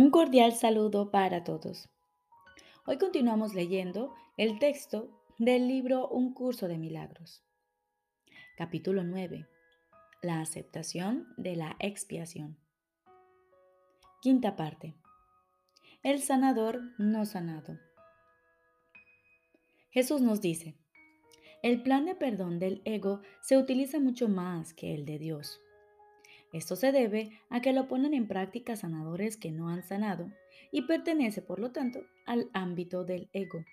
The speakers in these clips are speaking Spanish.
Un cordial saludo para todos. Hoy continuamos leyendo el texto del libro Un curso de milagros. Capítulo 9. La aceptación de la expiación. Quinta parte. El sanador no sanado. Jesús nos dice, el plan de perdón del ego se utiliza mucho más que el de Dios. Esto se debe a que lo ponen en práctica sanadores que no han sanado y pertenece, por lo tanto, al ámbito del ego.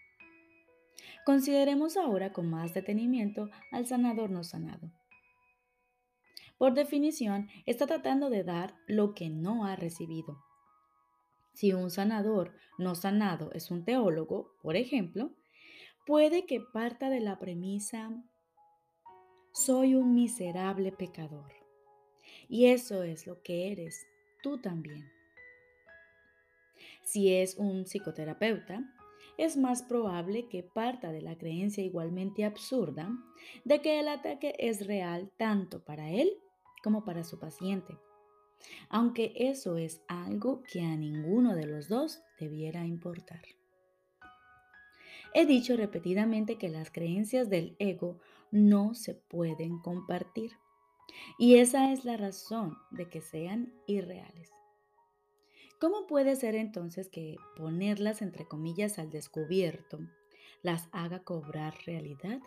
Consideremos ahora con más detenimiento al sanador no sanado. Por definición, está tratando de dar lo que no ha recibido. Si un sanador no sanado es un teólogo, por ejemplo, puede que parta de la premisa, soy un miserable pecador. Y eso es lo que eres tú también. Si es un psicoterapeuta, es más probable que parta de la creencia igualmente absurda de que el ataque es real tanto para él como para su paciente, aunque eso es algo que a ninguno de los dos debiera importar. He dicho repetidamente que las creencias del ego no se pueden compartir. Y esa es la razón de que sean irreales. ¿Cómo puede ser entonces que ponerlas entre comillas al descubierto las haga cobrar realidad?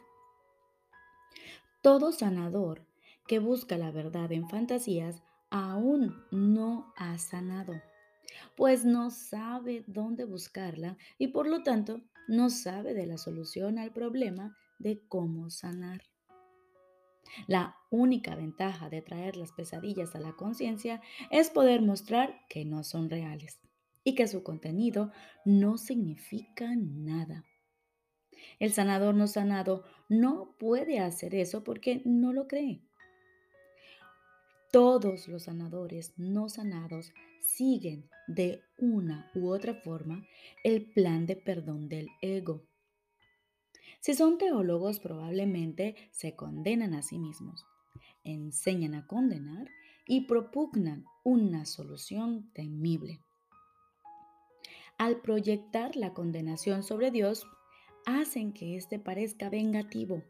Todo sanador que busca la verdad en fantasías aún no ha sanado, pues no sabe dónde buscarla y por lo tanto no sabe de la solución al problema de cómo sanar. La única ventaja de traer las pesadillas a la conciencia es poder mostrar que no son reales y que su contenido no significa nada. El sanador no sanado no puede hacer eso porque no lo cree. Todos los sanadores no sanados siguen de una u otra forma el plan de perdón del ego si son teólogos, probablemente se condenan a sí mismos, enseñan a condenar y propugnan una solución temible. Al proyectar la condenación sobre Dios, hacen que éste parezca vengativo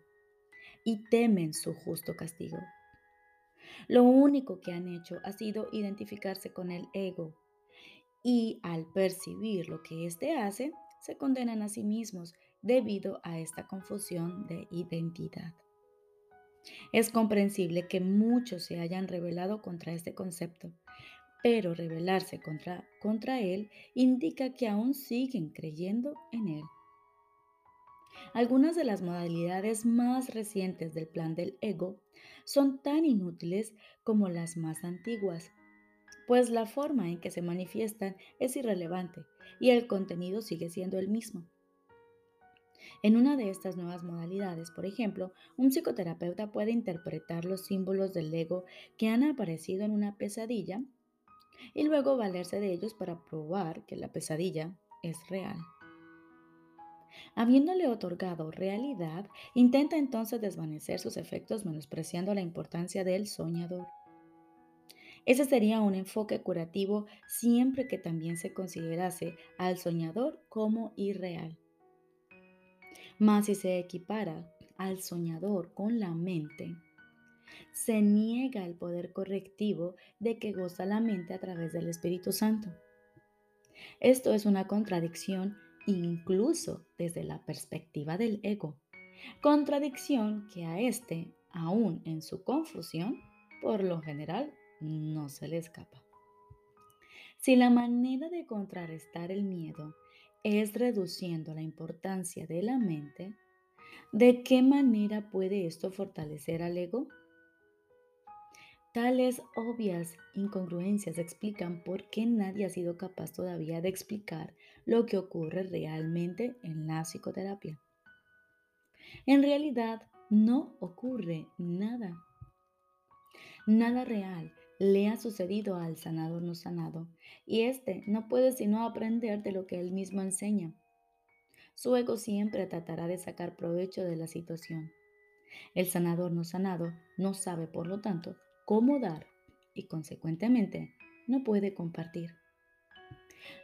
y temen su justo castigo. Lo único que han hecho ha sido identificarse con el ego y al percibir lo que éste hace, se condenan a sí mismos debido a esta confusión de identidad. Es comprensible que muchos se hayan rebelado contra este concepto, pero rebelarse contra, contra él indica que aún siguen creyendo en él. Algunas de las modalidades más recientes del plan del ego son tan inútiles como las más antiguas, pues la forma en que se manifiestan es irrelevante y el contenido sigue siendo el mismo. En una de estas nuevas modalidades, por ejemplo, un psicoterapeuta puede interpretar los símbolos del ego que han aparecido en una pesadilla y luego valerse de ellos para probar que la pesadilla es real. Habiéndole otorgado realidad, intenta entonces desvanecer sus efectos menospreciando la importancia del soñador. Ese sería un enfoque curativo siempre que también se considerase al soñador como irreal. Mas si se equipara al soñador con la mente, se niega el poder correctivo de que goza la mente a través del Espíritu Santo. Esto es una contradicción incluso desde la perspectiva del ego, contradicción que a éste, aún en su confusión, por lo general no se le escapa. Si la manera de contrarrestar el miedo es reduciendo la importancia de la mente, ¿de qué manera puede esto fortalecer al ego? Tales obvias incongruencias explican por qué nadie ha sido capaz todavía de explicar lo que ocurre realmente en la psicoterapia. En realidad, no ocurre nada. Nada real le ha sucedido al sanador no sanado, y éste no puede sino aprender de lo que él mismo enseña. Su ego siempre tratará de sacar provecho de la situación. El sanador no sanado no sabe, por lo tanto, cómo dar y consecuentemente no puede compartir.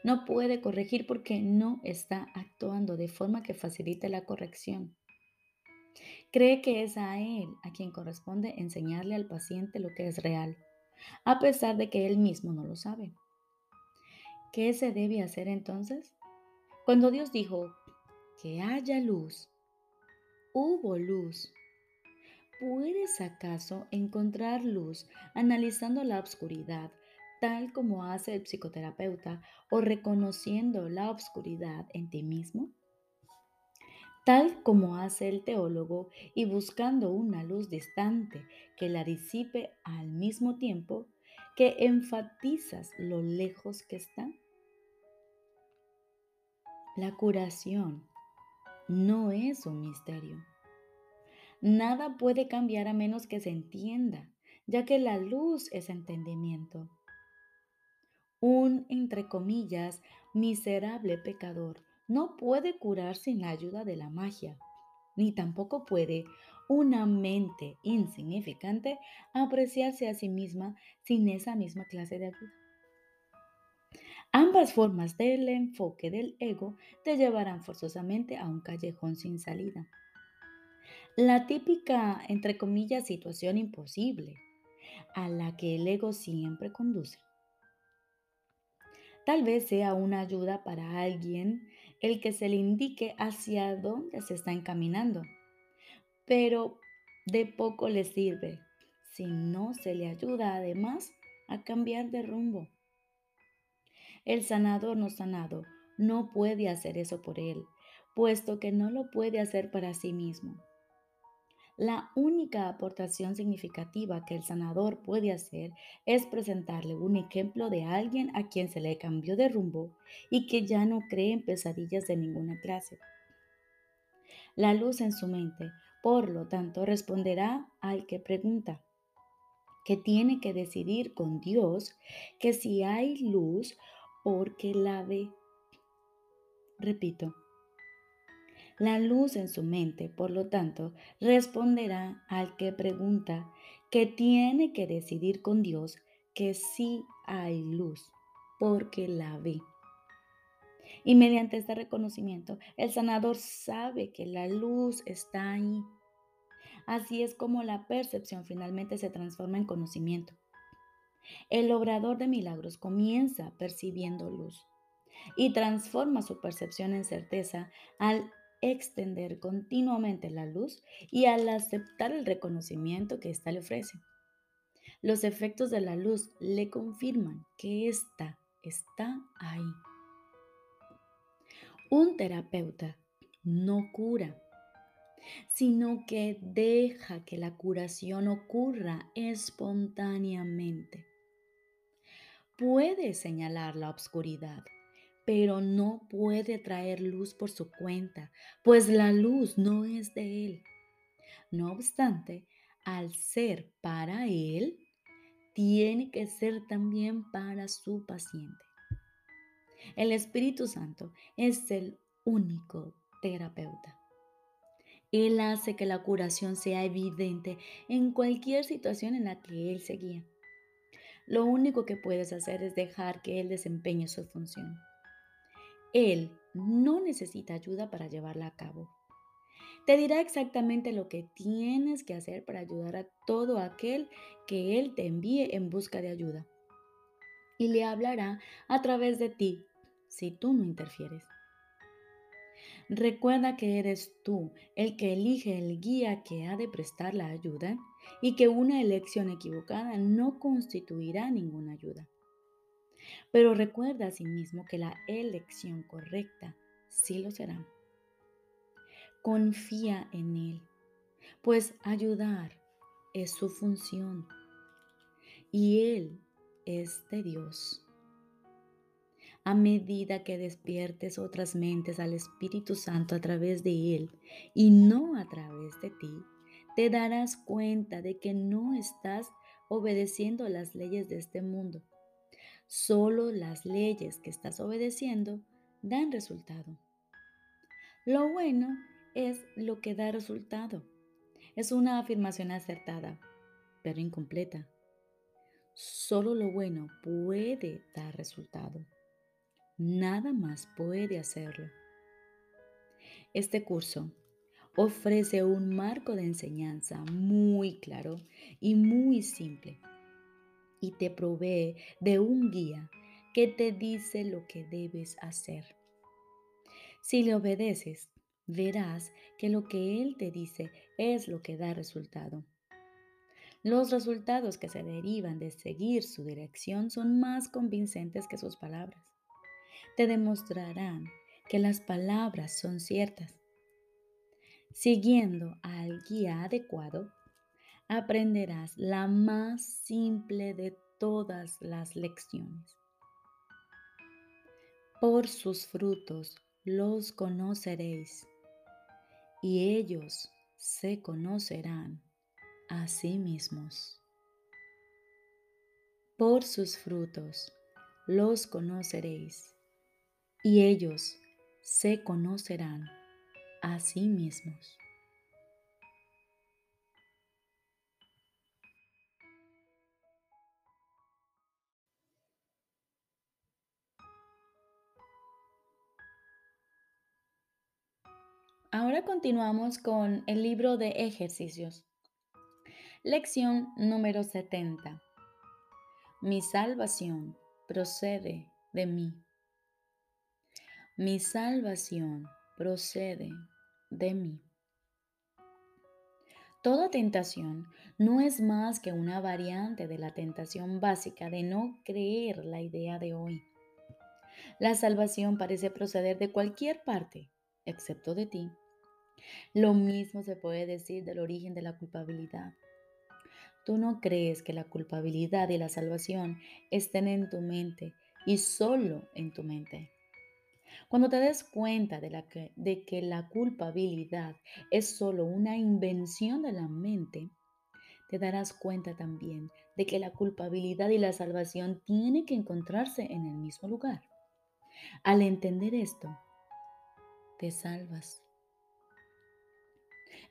No puede corregir porque no está actuando de forma que facilite la corrección. Cree que es a él a quien corresponde enseñarle al paciente lo que es real, a pesar de que él mismo no lo sabe. ¿Qué se debe hacer entonces? Cuando Dios dijo que haya luz, hubo luz. ¿Puedes acaso encontrar luz analizando la oscuridad tal como hace el psicoterapeuta o reconociendo la oscuridad en ti mismo? Tal como hace el teólogo y buscando una luz distante que la disipe al mismo tiempo que enfatizas lo lejos que está. La curación no es un misterio. Nada puede cambiar a menos que se entienda, ya que la luz es entendimiento. Un, entre comillas, miserable pecador no puede curar sin la ayuda de la magia, ni tampoco puede una mente insignificante apreciarse a sí misma sin esa misma clase de ayuda. Ambas formas del enfoque del ego te llevarán forzosamente a un callejón sin salida. La típica, entre comillas, situación imposible a la que el ego siempre conduce. Tal vez sea una ayuda para alguien el que se le indique hacia dónde se está encaminando, pero de poco le sirve si no se le ayuda además a cambiar de rumbo. El sanador no sanado no puede hacer eso por él, puesto que no lo puede hacer para sí mismo. La única aportación significativa que el sanador puede hacer es presentarle un ejemplo de alguien a quien se le cambió de rumbo y que ya no cree en pesadillas de ninguna clase. La luz en su mente, por lo tanto, responderá al que pregunta, que tiene que decidir con Dios que si hay luz porque la ve. Repito, la luz en su mente, por lo tanto, responderá al que pregunta que tiene que decidir con Dios que sí hay luz, porque la ve. Y mediante este reconocimiento, el sanador sabe que la luz está ahí. Así es como la percepción finalmente se transforma en conocimiento. El obrador de milagros comienza percibiendo luz y transforma su percepción en certeza al extender continuamente la luz y al aceptar el reconocimiento que ésta le ofrece. Los efectos de la luz le confirman que ésta está ahí. Un terapeuta no cura, sino que deja que la curación ocurra espontáneamente puede señalar la obscuridad, pero no puede traer luz por su cuenta, pues la luz no es de Él. No obstante, al ser para Él, tiene que ser también para su paciente. El Espíritu Santo es el único terapeuta. Él hace que la curación sea evidente en cualquier situación en la que Él se guía. Lo único que puedes hacer es dejar que Él desempeñe su función. Él no necesita ayuda para llevarla a cabo. Te dirá exactamente lo que tienes que hacer para ayudar a todo aquel que Él te envíe en busca de ayuda. Y le hablará a través de ti si tú no interfieres. Recuerda que eres tú el que elige el guía que ha de prestar la ayuda y que una elección equivocada no constituirá ninguna ayuda. Pero recuerda asimismo que la elección correcta sí lo será. Confía en Él, pues ayudar es su función y Él es de Dios. A medida que despiertes otras mentes al Espíritu Santo a través de Él y no a través de ti, te darás cuenta de que no estás obedeciendo las leyes de este mundo. Solo las leyes que estás obedeciendo dan resultado. Lo bueno es lo que da resultado. Es una afirmación acertada, pero incompleta. Solo lo bueno puede dar resultado. nada más puede hacerlo. Este curso ofrece un marco de enseñanza muy claro y muy simple y te provee de un guía que te dice lo que debes hacer. Si le obedeces, verás que lo que Él te dice es lo que da resultado. Los resultados que se derivan de seguir su dirección son más convincentes que sus palabras. Te demostrarán que las palabras son ciertas. Siguiendo al guía adecuado, aprenderás la más simple de todas las lecciones. Por sus frutos los conoceréis y ellos se conocerán a sí mismos. Por sus frutos los conoceréis y ellos se conocerán a sí mismos. Ahora continuamos con el libro de ejercicios. Lección número 70. Mi salvación procede de mí. Mi salvación procede de mí. Toda tentación no es más que una variante de la tentación básica de no creer la idea de hoy. La salvación parece proceder de cualquier parte, excepto de ti. Lo mismo se puede decir del origen de la culpabilidad. Tú no crees que la culpabilidad y la salvación estén en tu mente y solo en tu mente. Cuando te des cuenta de, que, que la culpabilidad es solo una invención de la mente, te darás cuenta también de que la culpabilidad y la salvación tienen que encontrarse en el mismo lugar. Al entender esto, te salvas.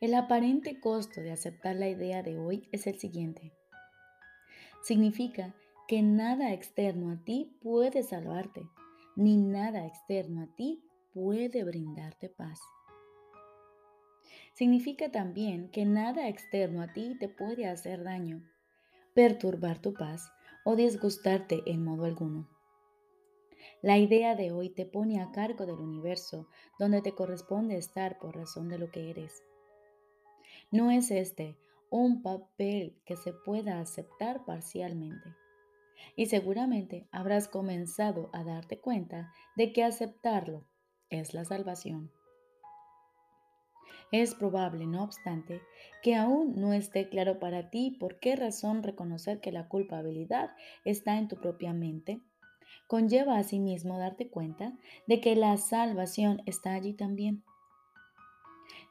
El aparente costo de aceptar la idea de hoy es el siguiente. Significa que nada externo a ti puede salvarte, ni nada externo a ti puede brindarte paz. Significa también que nada externo a ti te puede hacer daño, perturbar tu paz o disgustarte en modo alguno. La idea de hoy te pone a cargo del universo donde te corresponde estar por razón de lo que eres. No es este un papel que se pueda aceptar parcialmente. Y seguramente habrás comenzado a darte cuenta de que aceptarlo es la salvación. Es probable, no obstante, que aún no esté claro para ti por qué razón reconocer que la culpabilidad está en tu propia mente. Conlleva a sí darte cuenta de que la salvación está allí también.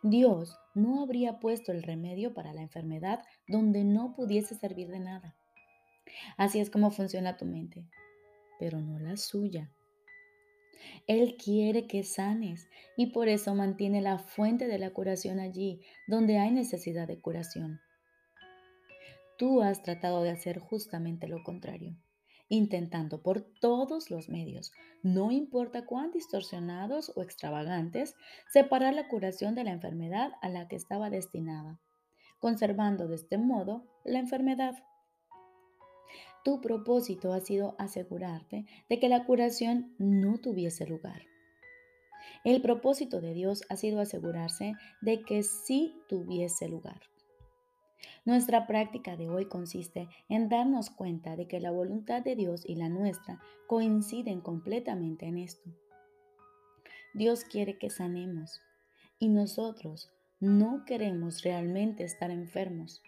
Dios no habría puesto el remedio para la enfermedad donde no pudiese servir de nada. Así es como funciona tu mente, pero no la suya. Él quiere que sanes y por eso mantiene la fuente de la curación allí donde hay necesidad de curación. Tú has tratado de hacer justamente lo contrario intentando por todos los medios, no importa cuán distorsionados o extravagantes, separar la curación de la enfermedad a la que estaba destinada, conservando de este modo la enfermedad. Tu propósito ha sido asegurarte de que la curación no tuviese lugar. El propósito de Dios ha sido asegurarse de que sí tuviese lugar. Nuestra práctica de hoy consiste en darnos cuenta de que la voluntad de Dios y la nuestra coinciden completamente en esto. Dios quiere que sanemos y nosotros no queremos realmente estar enfermos,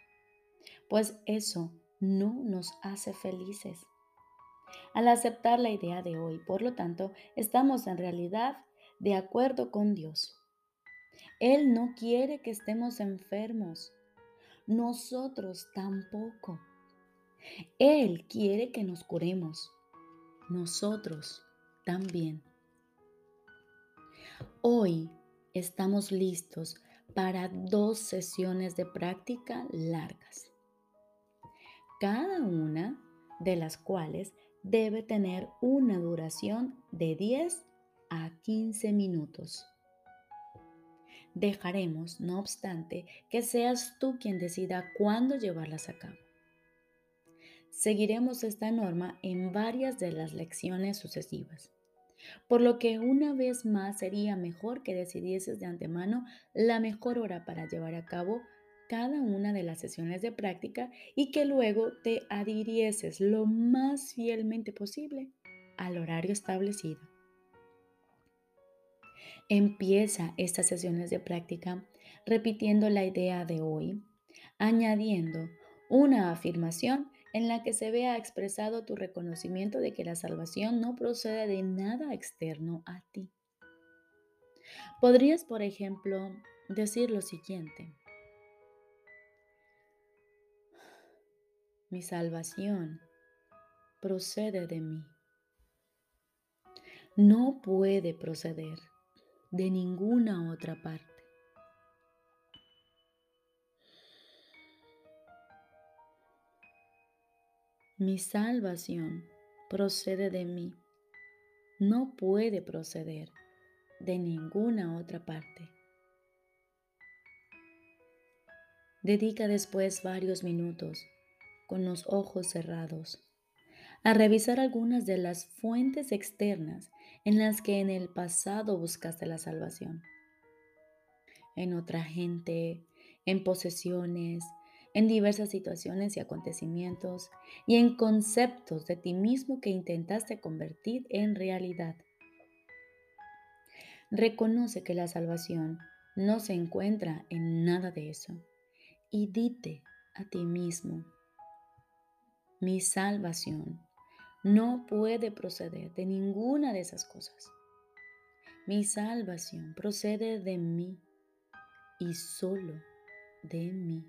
pues eso no nos hace felices. Al aceptar la idea de hoy, por lo tanto, estamos en realidad de acuerdo con Dios. Él no quiere que estemos enfermos nosotros tampoco. Él quiere que nos curemos, nosotros también. Hoy estamos listos para dos sesiones de práctica largas, cada una de las cuales debe tener una duración de 10 a 15 minutos. Dejaremos, no obstante, que seas tú quien decida cuándo llevarlas a cabo. Seguiremos esta norma en varias de las lecciones sucesivas, por lo que una vez más sería mejor que decidieses de antemano la mejor hora para llevar a cabo cada una de las sesiones de práctica y que luego te adhirieses lo más fielmente posible al horario establecido. Empieza estas sesiones de práctica repitiendo la idea de hoy, añadiendo una afirmación en la que se vea expresado tu reconocimiento de que la salvación no procede de nada externo a ti. Podrías, por ejemplo, decir lo siguiente. Mi salvación procede de mí. No puede proceder de ninguna otra parte. Mi salvación procede de mí. No puede proceder de ninguna otra parte. Dedica después varios minutos con los ojos cerrados a revisar algunas de las fuentes externas en las que en el pasado buscaste la salvación. En otra gente, en posesiones, en diversas situaciones y acontecimientos y en conceptos de ti mismo que intentaste convertir en realidad. Reconoce que la salvación no se encuentra en nada de eso y dite a ti mismo, mi salvación no puede proceder de ninguna de esas cosas. Mi salvación procede de mí y solo de mí.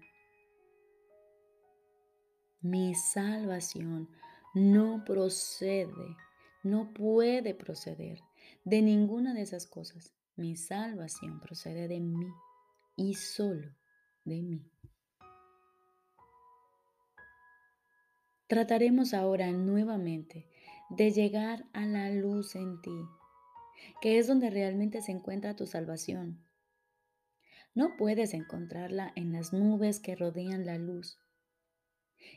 Mi salvación no procede, no puede proceder de ninguna de esas cosas. Mi salvación procede de mí y solo de mí. Trataremos ahora nuevamente de llegar a la luz en ti, que es donde realmente se encuentra tu salvación. No puedes encontrarla en las nubes que rodean la luz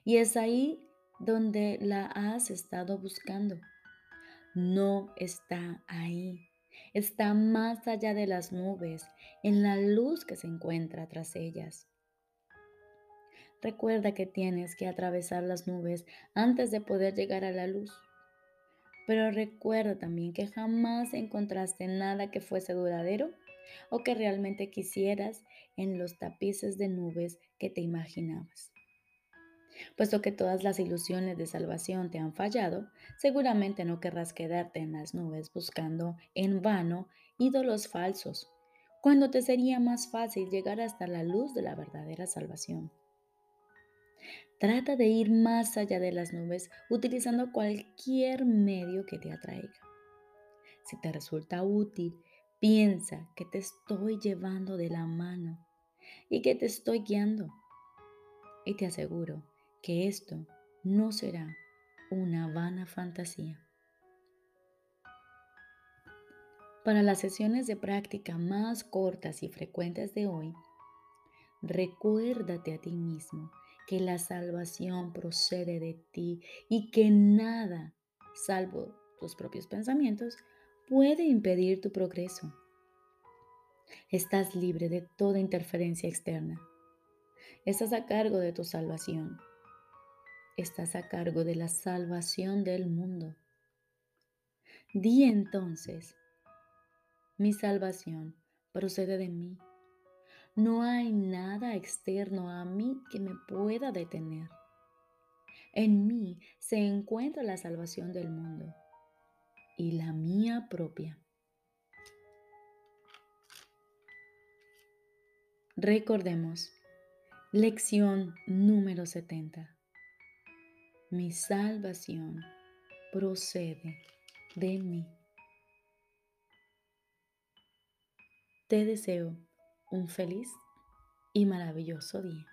y es ahí donde la has estado buscando. No está ahí. Está más allá de las nubes, en la luz que se encuentra tras ellas. Recuerda que tienes que atravesar las nubes antes de poder llegar a la luz. Pero recuerda también que jamás encontraste nada que fuese duradero o que realmente quisieras en los tapices de nubes que te imaginabas. Puesto que todas las ilusiones de salvación te han fallado, seguramente no querrás quedarte en las nubes buscando en vano ídolos falsos, cuando te sería más fácil llegar hasta la luz de la verdadera salvación. Trata de ir más allá de las nubes utilizando cualquier medio que te atraiga. Si te resulta útil, piensa que te estoy llevando de la mano y que te estoy guiando. Y te aseguro que esto no será una vana fantasía. Para las sesiones de práctica más cortas y frecuentes de hoy, recuérdate a ti mismo que la salvación procede de ti y que nada, salvo tus propios pensamientos, puede impedir tu progreso. Estás libre de toda interferencia externa. Estás a cargo de tu salvación estás a cargo de la salvación del mundo. Di entonces, mi salvación procede de mí. No hay nada externo a mí que me pueda detener. En mí se encuentra la salvación del mundo y la mía propia. Recordemos, lección número 70. Mi salvación procede de mí. Te deseo un feliz y maravilloso día.